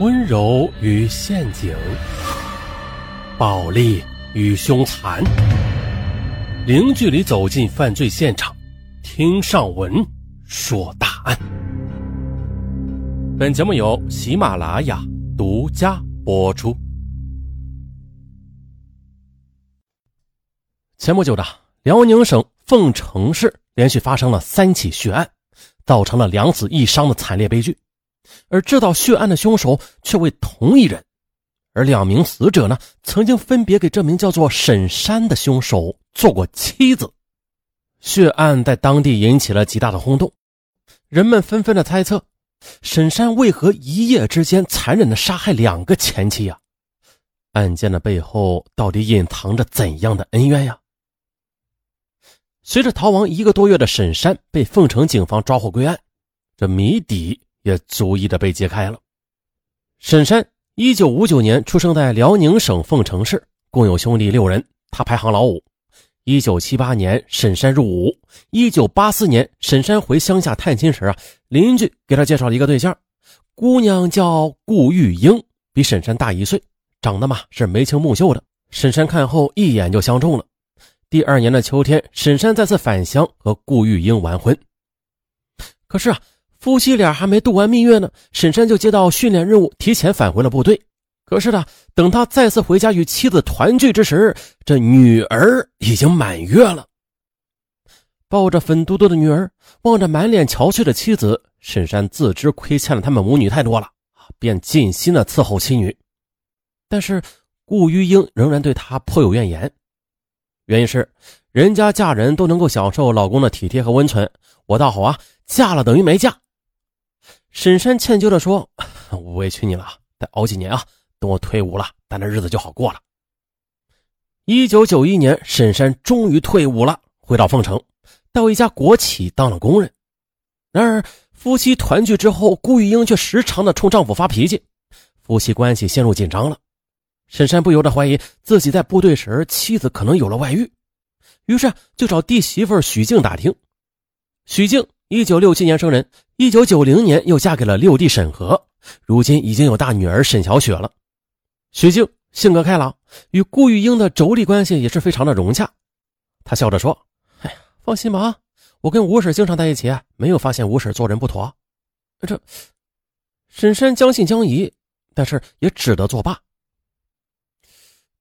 温柔与陷阱，暴力与凶残，零距离走进犯罪现场，听上文说大案。本节目由喜马拉雅独家播出。前不久的辽宁省凤城市连续发生了三起血案，造成了两死一伤的惨烈悲剧。而制造血案的凶手却为同一人，而两名死者呢，曾经分别给这名叫做沈山的凶手做过妻子。血案在当地引起了极大的轰动，人们纷纷的猜测，沈山为何一夜之间残忍的杀害两个前妻呀？案件的背后到底隐藏着怎样的恩怨呀？随着逃亡一个多月的沈山被凤城警方抓获归案，这谜底。也逐一的被揭开了。沈山，一九五九年出生在辽宁省凤城市，共有兄弟六人，他排行老五。一九七八年，沈山入伍。一九八四年，沈山回乡下探亲时啊，邻居给他介绍了一个对象，姑娘叫顾玉英，比沈山大一岁，长得嘛是眉清目秀的。沈山看后一眼就相中了。第二年的秋天，沈山再次返乡和顾玉英完婚。可是啊。夫妻俩还没度完蜜月呢，沈山就接到训练任务，提前返回了部队。可是呢，等他再次回家与妻子团聚之时，这女儿已经满月了。抱着粉嘟嘟的女儿，望着满脸憔悴的妻子，沈山自知亏欠了他们母女太多了便尽心的伺候妻女。但是顾玉英仍然对他颇有怨言，原因是人家嫁人都能够享受老公的体贴和温存，我倒好啊，嫁了等于没嫁。沈山歉疚地说：“ 我委屈你了，再熬几年啊，等我退伍了，咱的日子就好过了。”一九九一年，沈山终于退伍了，回到凤城，到一家国企当了工人。然而，夫妻团聚之后，顾玉英却时常的冲丈夫发脾气，夫妻关系陷入紧张了。沈山不由得怀疑自己在部队时妻子可能有了外遇，于是就找弟媳妇许静打听。许静。一九六七年生人，一九九零年又嫁给了六弟沈和，如今已经有大女儿沈小雪了。许静性格开朗，与顾玉英的妯娌关系也是非常的融洽。她笑着说：“哎呀，放心吧啊，我跟吴婶经常在一起，没有发现吴婶做人不妥。”这沈山将信将疑，但是也只得作罢。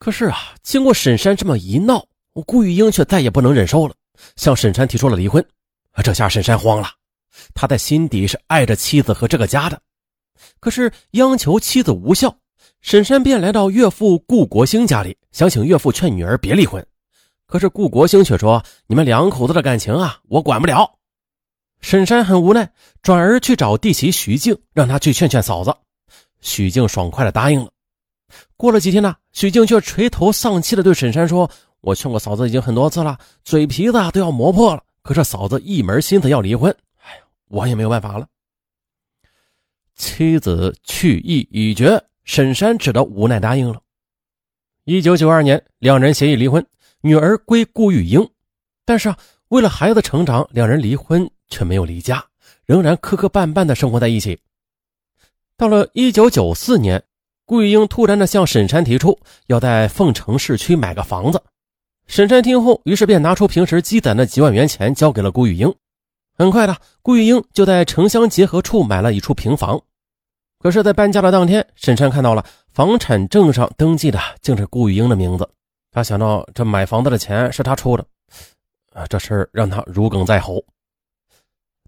可是啊，经过沈山这么一闹，顾玉英却再也不能忍受了，向沈山提出了离婚。这下沈山慌了，他在心底是爱着妻子和这个家的，可是央求妻子无效，沈山便来到岳父顾国兴家里，想请岳父劝女儿别离婚。可是顾国兴却说：“你们两口子的感情啊，我管不了。”沈山很无奈，转而去找弟媳徐静，让他去劝劝嫂子。许静爽快的答应了。过了几天呢，许静却垂头丧气的对沈山说：“我劝过嫂子已经很多次了，嘴皮子都要磨破了。”可是嫂子一门心思要离婚，哎呀，我也没有办法了。妻子去意已决，沈山只得无奈答应了。一九九二年，两人协议离婚，女儿归顾玉英。但是啊，为了孩子成长，两人离婚却没有离家，仍然磕磕绊绊的生活在一起。到了一九九四年，顾玉英突然的向沈山提出要在凤城市区买个房子。沈山听后，于是便拿出平时积攒的几万元钱，交给了顾玉英。很快的，顾玉英就在城乡结合处买了一处平房。可是，在搬家的当天，沈山看到了房产证上登记的竟是顾玉英的名字。他想到这买房子的钱是他出的，啊，这事让他如鲠在喉。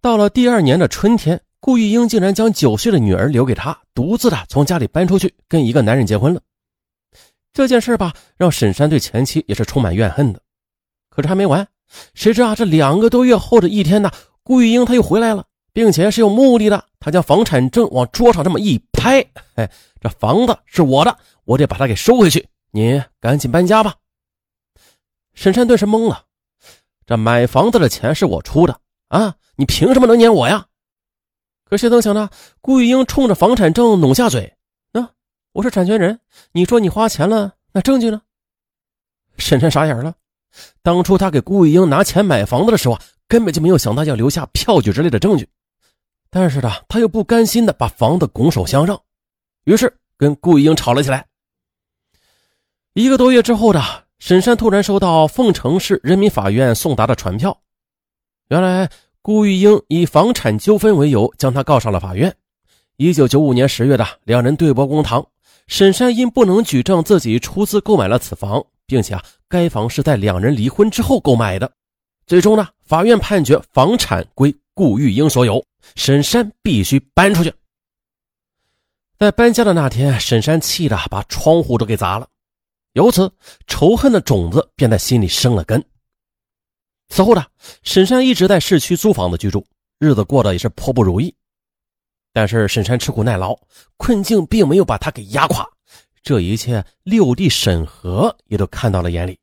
到了第二年的春天，顾玉英竟然将九岁的女儿留给他，独自的从家里搬出去，跟一个男人结婚了。这件事吧，让沈山对前妻也是充满怨恨的。可是还没完，谁知啊，这两个多月后的一天呢，顾玉英她又回来了，并且是有目的的。她将房产证往桌上这么一拍，哎，这房子是我的，我得把它给收回去。你赶紧搬家吧。沈山顿时懵了，这买房子的钱是我出的啊，你凭什么能撵我呀？可谁曾想呢，顾玉英冲着房产证拢下嘴。我是产权人，你说你花钱了，那证据呢？沈山傻眼了。当初他给顾玉英拿钱买房子的时候啊，根本就没有想到要留下票据之类的证据。但是呢，他又不甘心的把房子拱手相让。于是跟顾玉英吵了起来。一个多月之后的沈山突然收到凤城市人民法院送达的传票，原来顾玉英以房产纠纷为由将他告上了法院。一九九五年十月的两人对簿公堂，沈山因不能举证自己出资购买了此房，并且啊该房是在两人离婚之后购买的，最终呢法院判决房产归顾玉英所有，沈山必须搬出去。在搬家的那天，沈山气得把窗户都给砸了。由此，仇恨的种子便在心里生了根。此后呢，沈山一直在市区租房子居住，日子过得也是颇不如意。但是沈山吃苦耐劳，困境并没有把他给压垮。这一切，六弟沈河也都看到了眼里。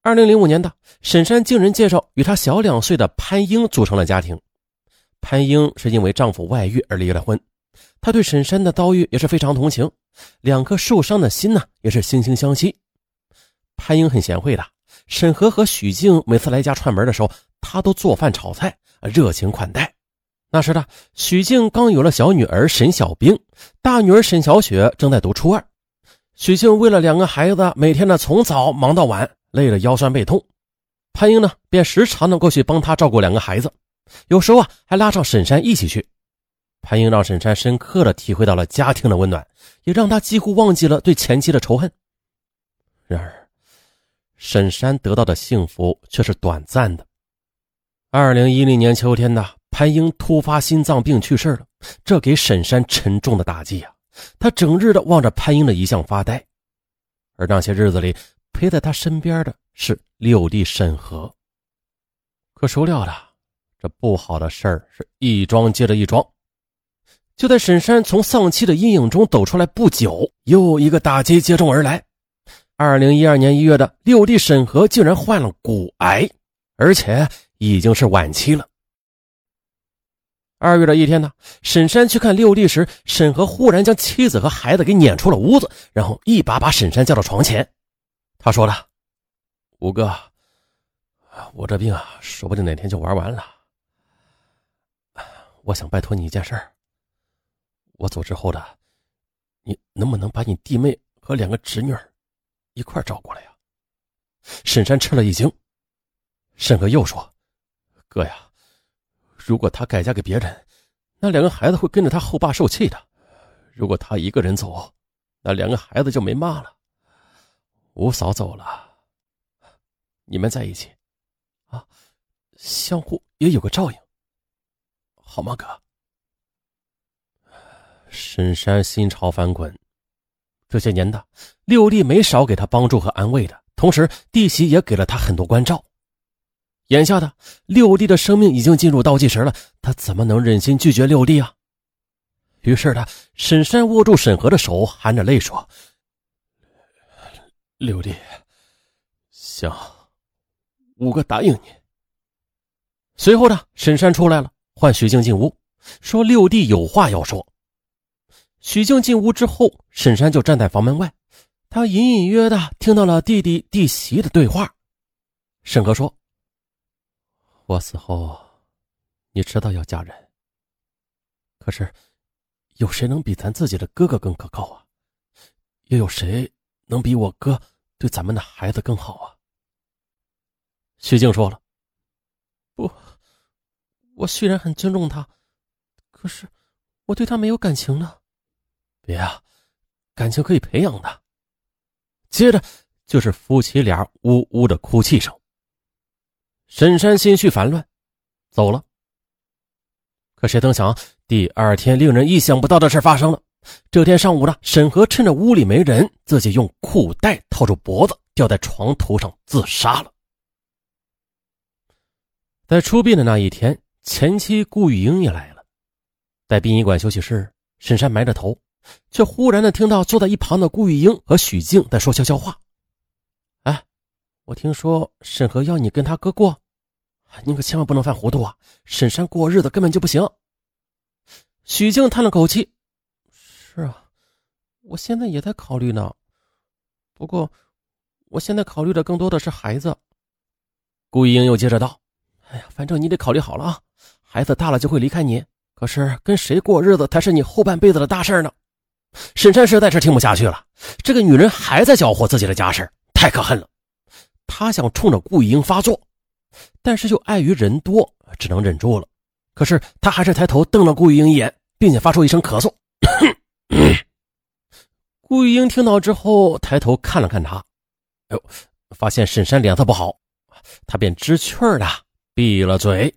二零零五年的，沈山经人介绍与他小两岁的潘英组成了家庭。潘英是因为丈夫外遇而离了婚。她对沈山的遭遇也是非常同情，两颗受伤的心呢也是惺惺相惜。潘英很贤惠的，沈河和许静每次来家串门的时候，他都做饭炒菜，热情款待。那时的许静刚有了小女儿沈小冰，大女儿沈小雪正在读初二。许静为了两个孩子，每天呢从早忙到晚，累得腰酸背痛。潘英呢便时常的过去帮她照顾两个孩子，有时候啊还拉上沈山一起去。潘英让沈山深刻的体会到了家庭的温暖，也让他几乎忘记了对前妻的仇恨。然而，沈山得到的幸福却是短暂的。二零一零年秋天呢，潘英突发心脏病去世了，这给沈山沉重的打击啊！他整日的望着潘英的遗像发呆，而那些日子里陪在他身边的是六弟沈河。可孰料的，这不好的事儿是一桩接着一桩。就在沈山从丧妻的阴影中走出来不久，又一个打击接踵而来。二零一二年一月的六弟沈河竟然患了骨癌，而且已经是晚期了。二月的一天呢，沈山去看六弟时，沈河忽然将妻子和孩子给撵出了屋子，然后一把把沈山叫到床前。他说了：“五哥，我这病啊，说不定哪天就玩完了。我想拜托你一件事儿。”我走之后的，你能不能把你弟妹和两个侄女一块照过来呀？沈山吃了一惊。沈哥又说：“哥呀，如果他改嫁给别人，那两个孩子会跟着他后爸受气的；如果他一个人走，那两个孩子就没妈了。五嫂走了，你们在一起，啊，相互也有个照应，好吗，哥？”沈山心潮翻滚，这些年的六弟没少给他帮助和安慰的，同时弟媳也给了他很多关照。眼下的六弟的生命已经进入倒计时了，他怎么能忍心拒绝六弟啊？于是他沈山握住沈河的手，含着泪说：“六弟，行，五哥答应你。”随后呢，沈山出来了，唤徐静进屋，说六弟有话要说。许静进屋之后，沈山就站在房门外。他隐隐约的听到了弟弟弟媳的对话。沈河说：“我死后，你知道要嫁人。可是，有谁能比咱自己的哥哥更可靠啊？又有谁能比我哥对咱们的孩子更好啊？”徐静说了：“不，我虽然很尊重他，可是我对他没有感情了。”别啊，感情可以培养的。接着就是夫妻俩呜呜的哭泣声。沈山心绪烦乱，走了。可谁曾想，第二天令人意想不到的事发生了。这天上午呢，沈河趁着屋里没人，自己用裤带套住脖子，吊在床头上自杀了。在出殡的那一天，前妻顾玉英也来了，在殡仪馆休息室，沈山埋着头。却忽然的听到坐在一旁的顾玉英和许静在说悄悄话。哎，我听说沈河要你跟他哥过，你可千万不能犯糊涂啊！沈山过日子根本就不行。许静叹了口气：“是啊，我现在也在考虑呢。不过，我现在考虑的更多的是孩子。”顾玉英又接着道：“哎呀，反正你得考虑好了啊，孩子大了就会离开你，可是跟谁过日子才是你后半辈子的大事呢。”沈山实在是听不下去了，这个女人还在搅和自己的家事，太可恨了。他想冲着顾玉英发作，但是又碍于人多，只能忍住了。可是他还是抬头瞪了顾玉英一眼，并且发出一声咳嗽。顾玉英听到之后，抬头看了看他，哎呦，发现沈山脸色不好，他便知趣的闭了嘴。